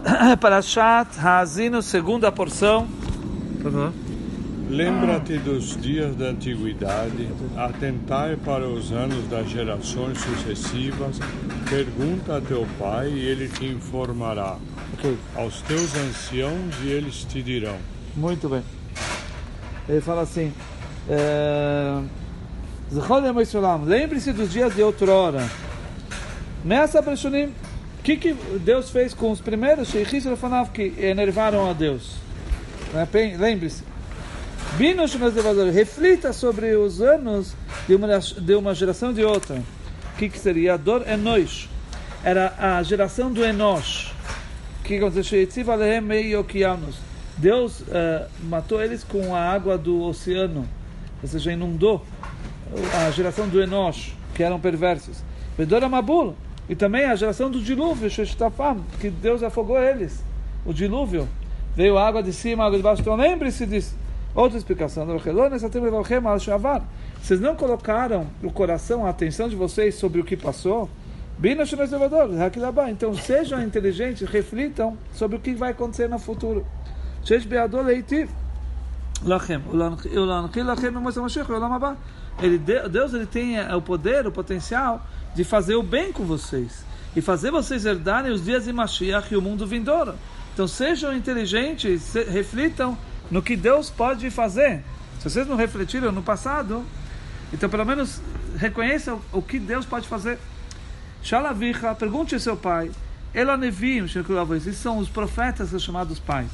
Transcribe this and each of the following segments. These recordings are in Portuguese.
Parashat Hazino, segunda porção. Lembra-te dos dias da antiguidade, atentai para os anos das gerações sucessivas, pergunta a teu pai e ele te informará. Ok. Aos teus anciãos e eles te dirão. Muito bem. Ele fala assim: é, lembre-se dos dias de outrora. Nessa Preshunim, o que, que Deus fez com os primeiros Sheikhis que enervaram a Deus? Né, Lembre-se. Bino Shemaz Levador, reflita sobre os anos de uma, de uma geração de outra. O que, que seria? Dor Enosh. Era a geração do Enosh. Que. Deus eh, matou eles com a água do oceano. Ou seja, inundou a geração do Enosh, que eram perversos. Vedora Mabul. E também a geração do dilúvio, que Deus afogou eles. O dilúvio. Veio água de cima, água de baixo. Então lembre-se disso. Outra explicação. Vocês não colocaram o coração, a atenção de vocês sobre o que passou? Então sejam inteligentes, reflitam sobre o que vai acontecer no futuro. Ele, de- Deus ele tem o poder, o potencial de fazer o bem com vocês e fazer vocês herdarem os dias de Mashiach e o mundo vindouro. Então sejam inteligentes, se- reflitam no que Deus pode fazer. Se vocês não refletiram no passado, então pelo menos reconheçam o que Deus pode fazer. Shalavicha, pergunte ao seu pai. Elonevim, esses são os profetas chamados pais.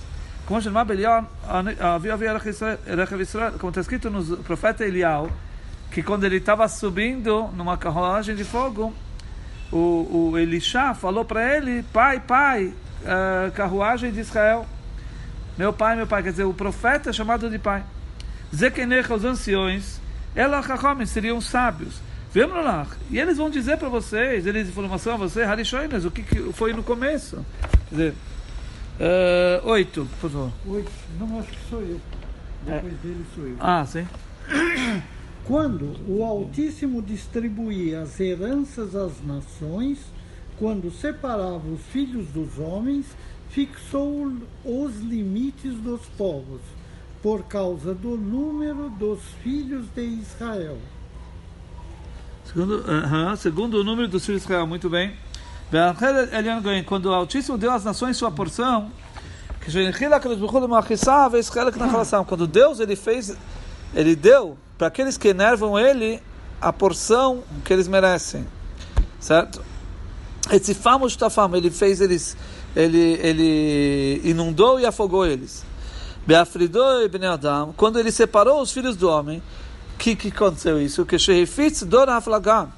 Como está escrito no profeta Elial, que quando ele estava subindo numa carruagem de fogo, o, o Elisha falou para ele: Pai, pai, ah, carruagem de Israel. Meu pai, meu pai, quer dizer, o profeta é chamado de pai. Zekenecha, os anciões, ela seriam sábios. Vemos lá. E eles vão dizer para vocês, eles informação a você, Harishoinas, o que, que foi no começo. Quer dizer, eh, oito, por favor. Oito. Não, acho que sou eu. Depois dele sou eu. Ah, sim. Quando o Altíssimo distribuía as heranças às nações, quando separava os filhos dos homens, fixou os limites dos povos, por causa do número dos filhos de Israel. Segundo, aham, segundo o número dos filhos de Israel, muito bem. Quando o Altíssimo deu às nações sua porção, quando Deus ele fez, ele deu para aqueles que enervam ele a porção que eles merecem, certo? Etzifam Shtafam, ele fez eles, ele, ele inundou e afogou eles. E quando ele separou os filhos do homem, que que aconteceu isso? Que Haflagam,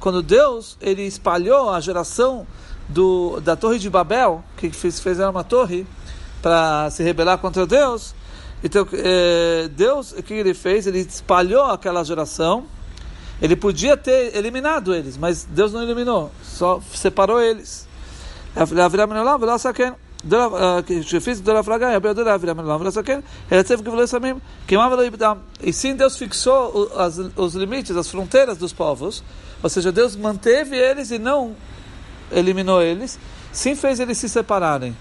quando Deus ele espalhou a geração do, da torre de Babel, que fez, fizeram uma torre para se rebelar contra Deus, então, é, Deus, o que ele fez? Ele espalhou aquela geração. Ele podia ter eliminado eles, mas Deus não eliminou, só separou eles. E sim, Deus fixou os limites, as fronteiras dos povos. Ou seja, Deus manteve eles e não eliminou eles. Sim, fez eles se separarem.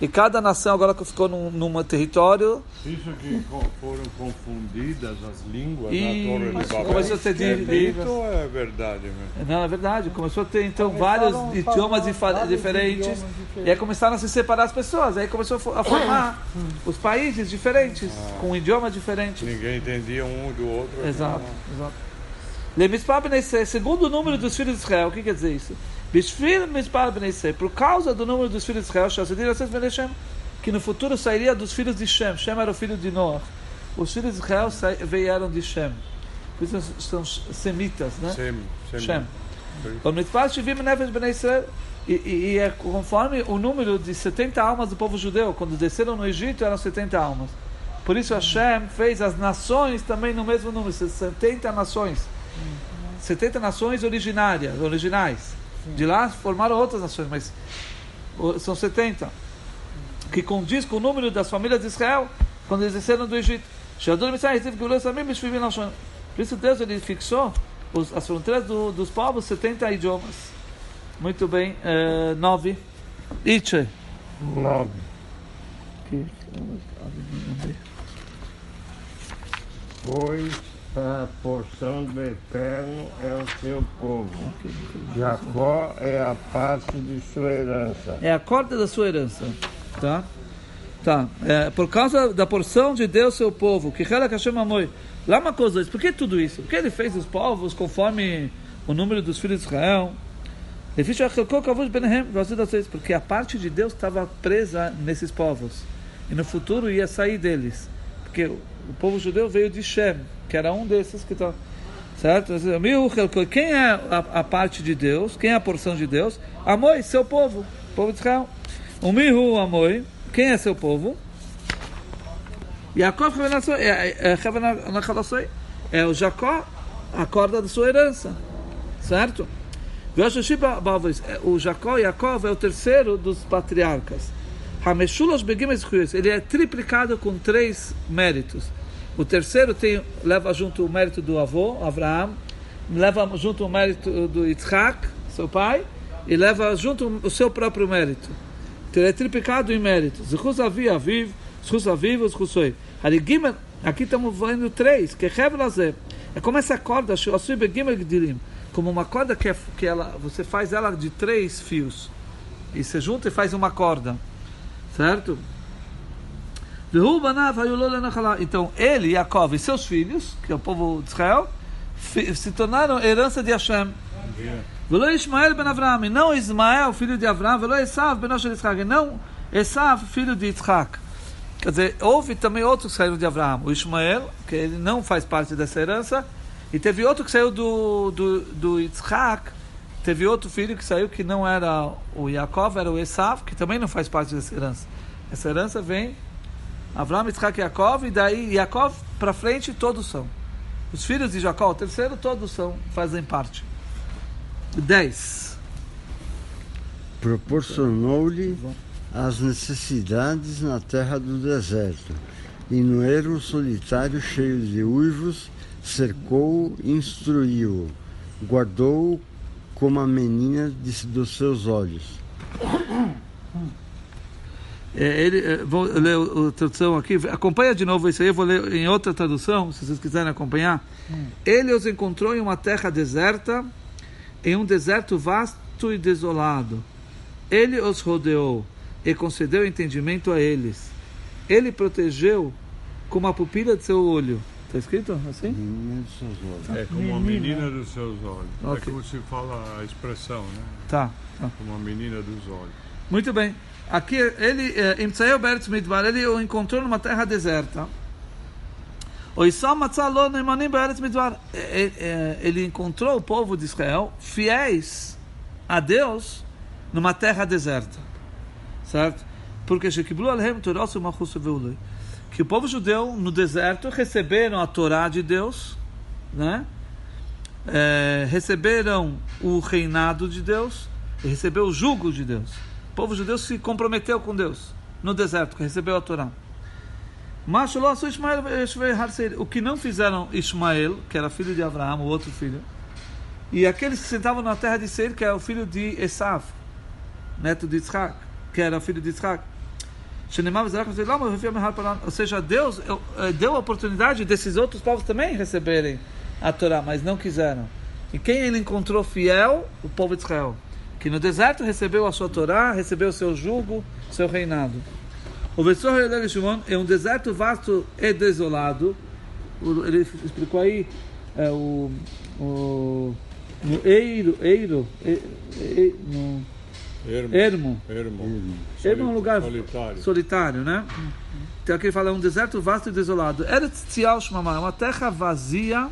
E cada nação agora que ficou num, num território Isso que foram confundidas as línguas E- na Torre de Babel. começou a ser é divididas. mito ou é verdade mesmo? Não, é verdade. Começou a ter então Começaram vários idiomas diferentes. idiomas diferentes. E aí começaram a se separar as pessoas. Aí começou a fo- a formar os países diferentes, com idiomas diferentes. Ninguém entendia um do outro. Exato, exato. Lemispar Bnei segundo o número dos filhos de Israel, o que quer dizer isso? Bishvil Mispar Bnei por causa do número dos filhos de Israel, Bnei Shem, que no futuro sairia dos filhos de Shem. Shem era o filho de Noah. Os filhos de Israel vieram de Shem. Por isso são semitas, né? Shem. Bnei Israel. E, e, e é conforme o número de 70 almas do povo judeu. Quando desceram no Egito eram 70 almas. Por isso Hashem fez as nações também no mesmo número, 70 nações. 70 nações originárias, originais. De lá formaram outras nações, mas são 70. Que condiz com o número das famílias de Israel quando eles desceram do Egito. Por isso Deus ele fixou os- as fronteiras do- dos povos, 70 idiomas. Muito bem, eh, nove. Itche. Nove. Pois a porção do Eterno é o seu povo. Jacó é a parte de sua herança. É a corda da sua herança. Tá? Tá. É, por causa da porção de Deus, seu povo. Que. Lá uma coisa, por que tudo isso? Porque ele fez os povos conforme o número dos filhos de Israel. Porque a parte de Deus estava presa nesses povos. E no futuro ia sair deles. Porque o povo judeu veio de Shem, que era um desses que estava. Certo? Quem é a, a, parte de Deus? Quem é a porção de Deus? Amoi, seu povo, povo de Israel. O Mihu Amoi, quem é seu povo? Yaakov é o Jacó, a corda da sua herança. Certo? O Jacó, Yaakov, é o terceiro dos patriarcas. Ele é triplicado com três méritos. O terceiro tem, leva junto o mérito do avô, Abraão, leva junto o mérito do Yitzhak, seu pai, e leva junto o seu próprio mérito. Então ele é triplicado em méritos. Zechus avi aviv, zechus aviv, zechusoi. Aqui estamos vendo três, que é É como essa corda, como uma corda que, é, que ela, você faz ela de três fios. E você junta e faz uma corda. Certo? Então ele, Yaakov e seus filhos, que é o povo de Israel, se tornaram herança de Hashem. Velo Ismael ben não Ismael, filho de Avram, velo Esav ben Osher Yitzhak, não Esav, filho de Yitzhak. Quer dizer, houve também outros que saíram de Avram. O Ismael, que ele não faz parte dessa herança, e teve outro que saiu do, do, do Yitzhak, teve outro filho que saiu que não era o Yaakov, era o Esav, que também não faz parte dessa herança. Essa herança vem Avram, Yitzhak e Yaakov, e daí Yaakov para frente todos são. Os filhos de Jacó, o terceiro, todos são, fazem parte. 10. Proporcionou-lhe as necessidades na terra do deserto, e no ermo solitário cheio de uivos, cercou-o, instruiu-o, guardou-o como a menina de, dos seus olhos. É, ele, é, vou ler a tradução aqui, acompanha de novo isso aí, eu vou ler em outra tradução, se vocês quiserem acompanhar. Hum. Ele os encontrou em uma terra deserta, em um deserto vasto e desolado. Ele os rodeou e concedeu entendimento a eles. Ele protegeu como a pupila de seu olho. Está escrito assim? Menina dos seus olhos. É como a menina dos seus olhos. É okay. É como se fala a expressão, né? Tá. tá. Como a menina dos olhos. Muito bem. Aqui ele, eh, Imtsael Beretz Midbar, ele o encontrou numa terra deserta. Ele encontrou o povo de Israel fiéis a Deus numa terra deserta. Certo? Porque que o povo judeu no deserto receberam a Torá de Deus, né? É, receberam o reinado de Deus, e recebeu o jugo de Deus povo judeu se comprometeu com Deus no deserto, que recebeu a Torá. Mas o que não fizeram Ismael, que era filho de Abraão, o outro filho, e aqueles que sentavam na terra de Seir, que é o filho de Esav, neto de Isaac, que era filho de Isaac. Ou seja, Deus eh, deu a oportunidade desses outros povos também receberem a Torá, mas não quiseram. E quem ele encontrou fiel? O povo de Israel que no deserto recebeu a sua Torá, recebeu o seu jugo, seu reinado. O Vessor Shimon é um deserto vasto e desolado. Ele explicou aí é, o, o no Eiro, Eiro, e, e, no Ermo. Ermo. Ermo. Ermo é um lugar solitário, solitário né? Então aqui ele fala um deserto vasto e desolado. Eretz Tzial Shmamah, uma terra vazia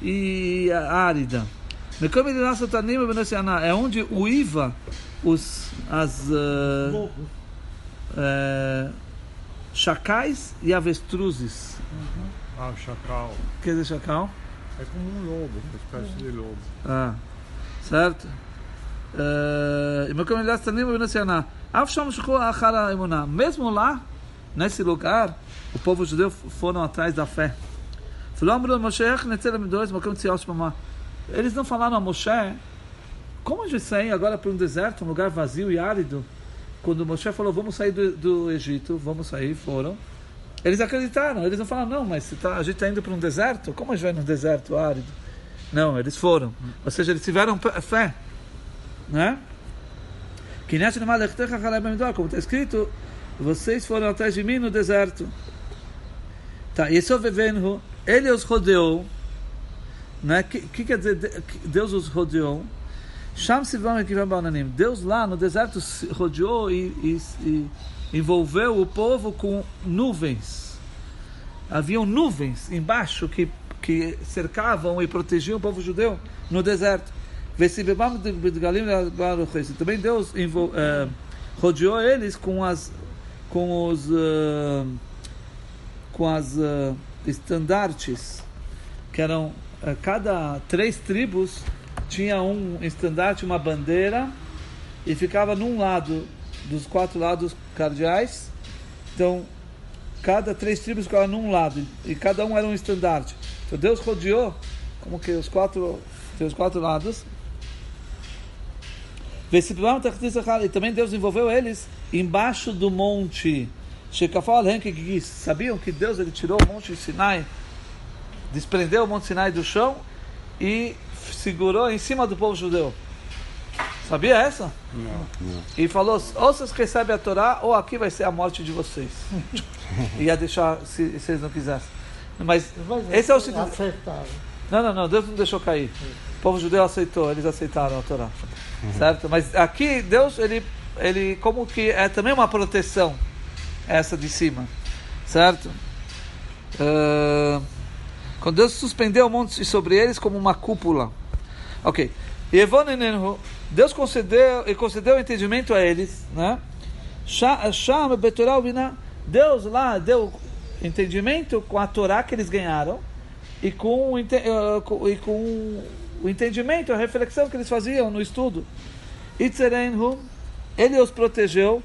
e árida. É onde o Iva, os, as uh, uh, chacais e avestruzes. Uhum. Ah, chacal. O que é chacal? É como um lobo, uma espécie de lobo. Ah, certo? Eh, Mesmo lá, nesse lugar, o povo judeu foram atrás da fé. Eles não falaram a Moshe como a gente sair agora para um deserto, um lugar vazio e árido? Quando Moshe falou, vamos sair do, do Egito, vamos sair, foram. Eles acreditaram, eles não falaram, não, mas tá, a gente está indo para um deserto? Como a gente vai num deserto árido? Não, eles foram. Ou seja, eles tiveram fé. Né? Como está escrito, vocês foram atrás de mim no deserto. Tá, e vivendo, ele os rodeou. Né? Que, que quer dizer Deus os rodeou? Deus lá no deserto rodeou e, e, e envolveu o povo com nuvens. Haviam nuvens embaixo que, que cercavam e protegiam o povo judeu no deserto. Também Deus uh, rodeou eles com as com os uh, com as uh, estandartes que eram cada três tribos tinha um estandarte, uma bandeira e ficava num lado dos quatro lados cardeais. Então, cada três tribos ficavam num lado e cada um era um estandarte. Então Deus rodeou como que os quatro, os quatro lados. E também Deus envolveu eles embaixo do monte. Sabiam que Deus ele tirou o monte Sinai, desprendeu o monte Sinai do chão e segurou em cima do povo judeu. Sabia essa? Não, não. E falou: ou vocês recebem a Torá, ou aqui vai ser a morte de vocês. Ia deixar se, eles não quisessem. Mas, Mas esse é o seguinte. Não, não, não, Deus não deixou cair. O povo judeu aceitou, eles aceitaram a Torá. Certo? Mas aqui, Deus, ele, ele como que é também uma proteção, essa de cima. Certo? Uh, quando Deus suspendeu o monte sobre eles como uma cúpula. Ok. Deus concedeu e concedeu entendimento a eles, né? Deus lá deu entendimento com a Torá que eles ganharam e com, eh, e com o entendimento, a reflexão que eles faziam no estudo. Ele os protegeu.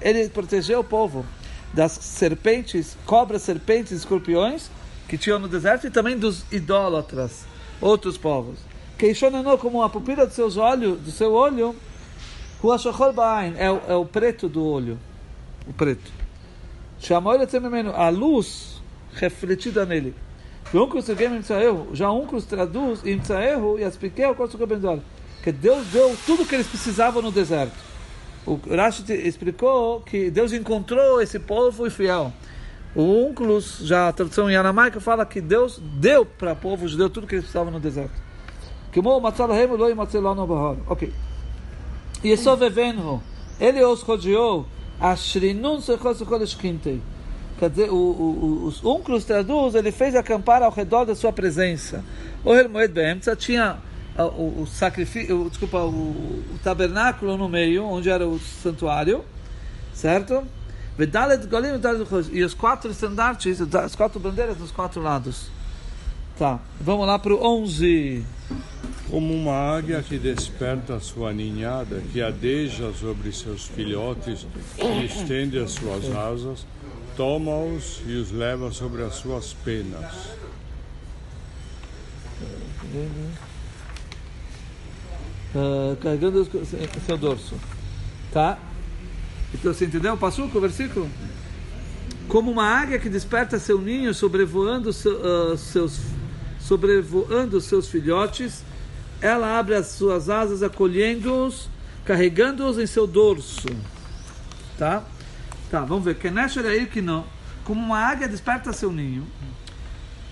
Ele protegeu o povo das serpentes, cobras, serpentes, escorpiões que tinham no deserto e também dos idólatras, outros povos. Queixonanou como a pupila dos seus olhos, do seu olho, é o, é o preto do olho, o preto. Chamou ele a luz refletida nele. Já Uncruz traduz e expliquei que Deus deu tudo que eles precisavam no deserto. O Rashi explicou que Deus encontrou esse povo e fiel. O Unclus, já a tradução em aramaico, fala que Deus deu para o povo judeu tudo que eles precisavam no deserto. Ok. E só vivendo, ele os rodeou, Ashrinun Quer dizer, o, o, os Unclus traduz, ele fez acampar ao redor da sua presença. O Hermoed Beemtza tinha o, o sacrifício, desculpa, o, o, tabernáculo no meio, onde era o santuário, certo? E os quatro estandartes, as quatro bandeiras nos quatro lados. Tá, vamos lá para o 11. Como uma águia que desperta sua ninhada, que adeja sobre seus filhotes e estende as suas asas, toma-os e os leva sobre as suas penas uh, carregando seu dorso. Tá? Então você entendeu o passuco, o versículo? Como uma águia que desperta seu ninho sobrevoando uh, seus sobrevoando seus filhotes, ela abre as suas asas acolhendo-os, carregando-os em seu dorso. Tá? Tá, vamos ver. Kenesher aí que não. Como uma águia desperta seu ninho.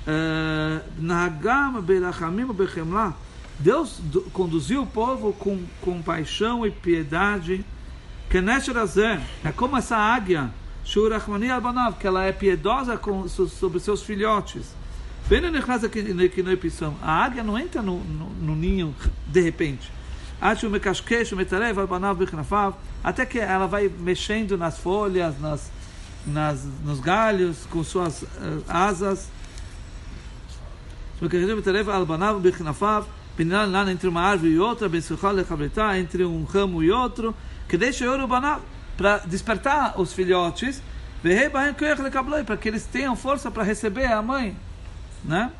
Uh, Nagam berachamim bechemlah Deus conduziu o povo com compaixão e piedade. É como essa águia, que ela é piedosa com, sobre seus filhotes. A águia não entra no, no, no ninho de repente. Até que ela vai mexendo nas folhas, nas, nas, nos galhos, com suas uh, asas entre uma árvore e outra, entre um ramo e outro, que deixa para despertar os filhotes, para que eles tenham força para receber a mãe, né?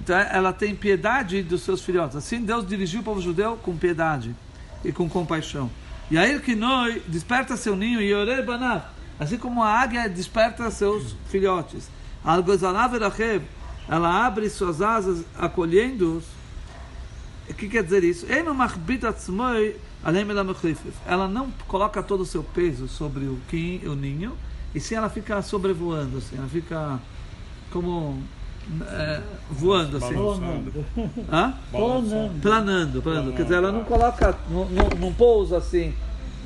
Então ela tem piedade dos seus filhotes. Assim Deus dirigiu o povo judeu com piedade e com compaixão. E aí que nós desperta seu ninho e orei banav, assim como a águia desperta seus filhotes. Ela abre suas asas acolhendo-os. O que quer dizer isso? Ela não coloca todo o seu peso sobre o, quim, o ninho, e sim ela fica sobrevoando, assim, ela fica como é, voando assim. Hã? Planando. Planando, planando. Quer dizer, ela não coloca, não, não, não pousa assim,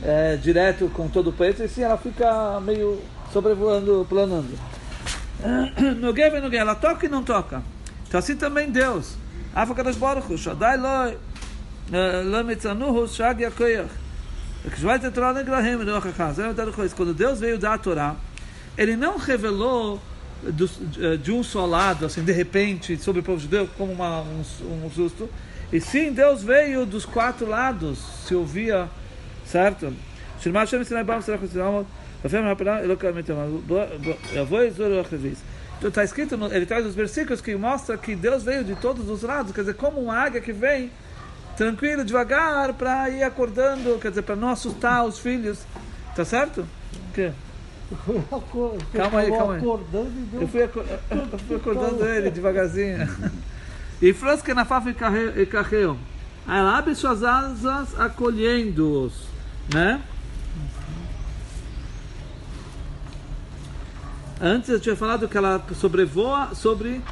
é, direto com todo o peso, e sim ela fica meio sobrevoando, planando. No Geve, no Geve, ela toca e não toca. Então assim também Deus. Afakadosh Baruch Shaddai Loi, Loi Mitzanuhu, Shag Yakoyach. Quando Deus veio dar a Torá, Ele não revelou de um só lado, assim, de repente, sobre o povo judeu, como uma, um, um susto. E sim, Deus veio dos quatro lados, se ouvia, certo? Então está escrito, no, ele traz os versículos que mostra que Deus veio de todos os lados, quer dizer, como uma águia que vem tranquilo, devagar, para ir acordando, quer dizer, para não assustar os filhos. Tá certo? O quê? Calma aí, calma aí. Eu fui, eu fui acordando ele devagarzinho. E frasca na fafa e carreu. Ela abre suas asas acolhendo-os, né? Antes eu tinha falado que ela sobrevoa sobre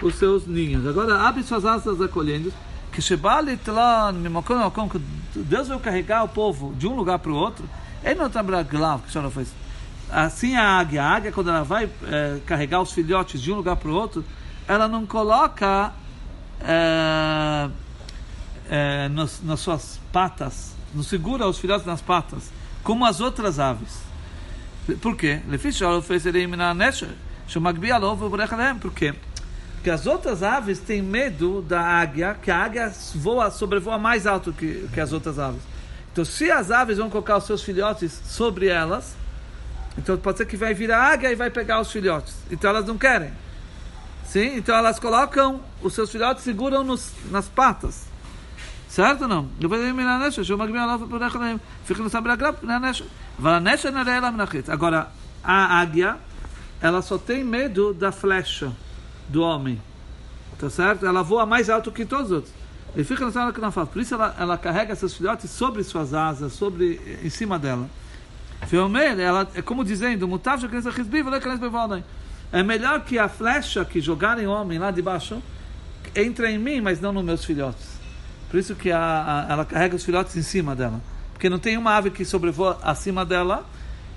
os seus ninhos. Agora abre suas asas acolhendo. Que Deus veio carregar o povo de um lugar para o outro. Ele não está que não fez. Assim a águia, a águia quando ela vai é, carregar os filhotes de um lugar para o outro, ela não coloca é, é, nos, nas suas patas, não segura os filhotes nas patas, como as outras aves. Por quê? Por quê? Porque as outras aves têm medo da águia, que a águia voa, sobrevoa mais alto que, que as outras aves. Então, se as aves vão colocar os seus filhotes sobre elas, então pode ser que vai vir a águia e vai pegar os filhotes. Então elas não querem. Sim? Então elas colocam os seus filhotes, seguram nos, nas patas. Certo ou não? Agora, a águia, ela só tem medo da flecha do homem. Tá certo? Ela voa mais alto que todos os outros. Ele fica sala que não faz. Por isso ela, ela carrega seus filhotes sobre suas asas, sobre, em cima dela. Ela é como dizendo, é melhor que a flecha que jogarem homem lá de baixo entre em mim, mas não nos meus filhotes. Por isso que a, a, ela carrega os filhotes em cima dela. Porque não tem uma ave que sobrevoa acima dela,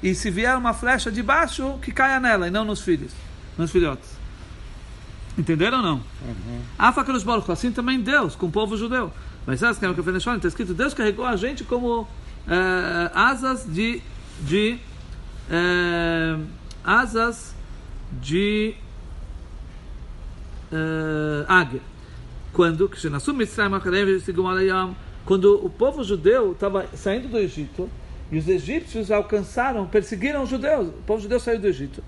e se vier uma flecha de baixo, que caia nela, e não nos filhos, nos filhotes. Entenderam ou não? Uhum. Assim também Deus, com o povo judeu. Mas sabe que é o que está escrito? Deus carregou a gente como é, asas de, de é, asas de é, águia quando quando o povo judeu estava saindo do Egito e os egípcios alcançaram, perseguiram os judeus, o povo judeu saiu do Egito.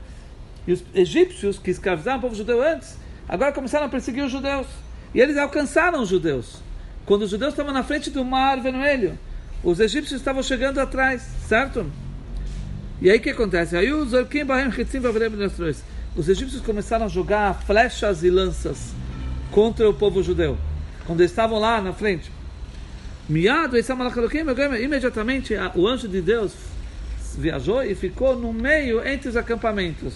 E os egípcios que escravizaram o povo judeu antes, agora começaram a perseguir os judeus. E eles alcançaram os judeus. Quando os judeus estavam na frente do mar vermelho, os egípcios estavam chegando atrás, certo? E aí o que acontece? Aí os os egípcios começaram a jogar flechas e lanças contra o povo judeu, quando eles estavam lá na frente. Imediatamente o anjo de Deus viajou e ficou no meio entre os acampamentos.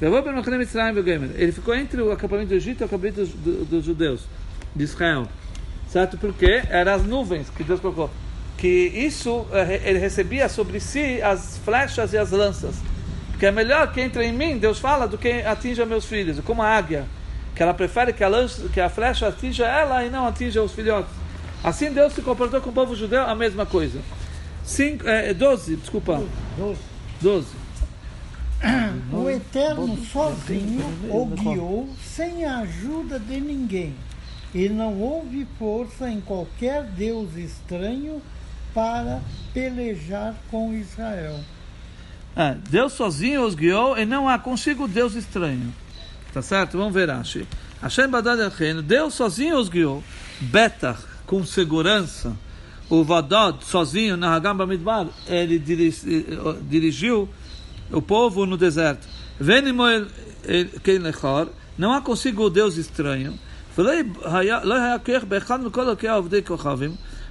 Ele ficou entre o acampamento do Egito e o acampamento dos, dos, dos judeus, de Israel. Certo? Porque eram as nuvens que Deus colocou. Que isso eh, ele recebia sobre si as flechas e as lanças. Porque é melhor que entre em mim, Deus fala, do que atinja meus filhos, como a águia que ela prefere que a, lança, que a flecha atinja ela e não atinja os filhotes. Assim Deus se comportou com o povo judeu a mesma coisa. Cinco, é, 12, desculpa. 12. 12. O Eterno sozinho o guiou sem a ajuda de ninguém, e não houve força em qualquer Deus estranho para pelejar com Israel. É, Deus sozinho os guiou e não há consigo Deus estranho. Tá certo? Vamos ver, Rashi. Hashem Badad Elcheinu, Deus sozinho os guiou. Betach, com segurança. O Vadod, sozinho, na Hagam Bamidbar, ele dirigiu o povo no deserto. Venimoel Keilechor, não há consigo Deus estranho.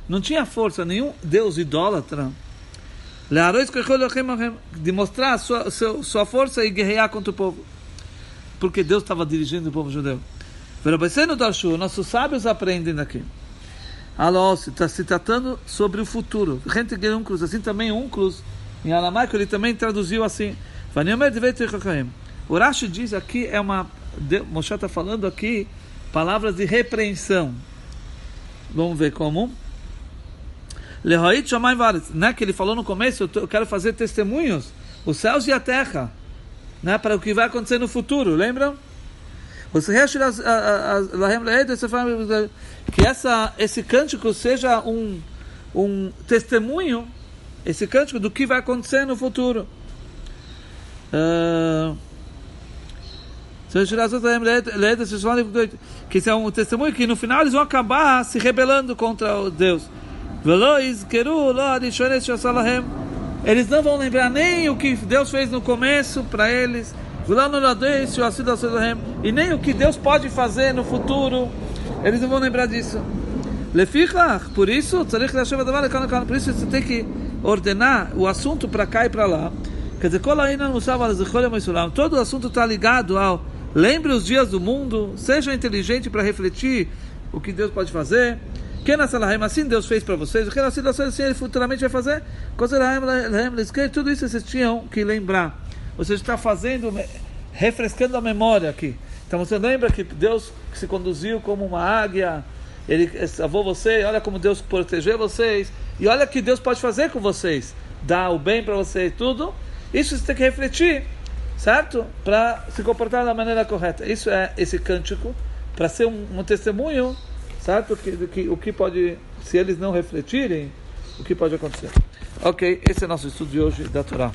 Não tinha força nenhum Deus idólatra de mostrar sua, sua, sua força e guerrear contra o povo. Porque Deus estava dirigindo o povo judeu. Nossos sábios aprendem daqui. Alós está se tratando sobre o futuro. Assim também Unclus, em aramaico, ele também traduziu assim. O Rashi diz aqui, é uma. Moshe está falando aqui palavras de repreensão. Vamos ver como. Lehoit Shamayim né? Que ele falou no começo, eu, quero fazer testemunhos, os céus e a terra, né? Para o que vai acontecer no futuro, lembram? Que essa, esse cântico seja um, um testemunho, esse cântico do que vai acontecer no futuro. Uh, que é um testemunho que no final eles vão acabar se rebelando contra Deus. Eles não vão lembrar nem o que Deus fez no começo para eles, e nem o que Deus pode fazer no futuro. Eles não vão lembrar disso. Por isso, por isso você tem que ordenar o assunto para cá e para lá. Todo o assunto está ligado ao Lembre os dias do mundo, seja inteligente para refletir o que Deus pode fazer. Que na assim Deus fez para vocês, o que na assim Ele futuramente vai fazer. Tudo isso vocês tinham que lembrar. Você está fazendo, refrescando a memória aqui. Então você lembra que Deus se conduziu como uma águia, Ele salvou você, olha como Deus protegeu vocês, e olha o que Deus pode fazer com vocês, dar o bem para vocês, tudo. Isso você tem que refletir certo? Para se comportar da maneira correta. Isso é esse cântico, para ser um, um, testemunho, certo? Que, que, o que pode, se eles não refletirem, o que pode acontecer. Ok, esse é nosso estudo de hoje da Torá.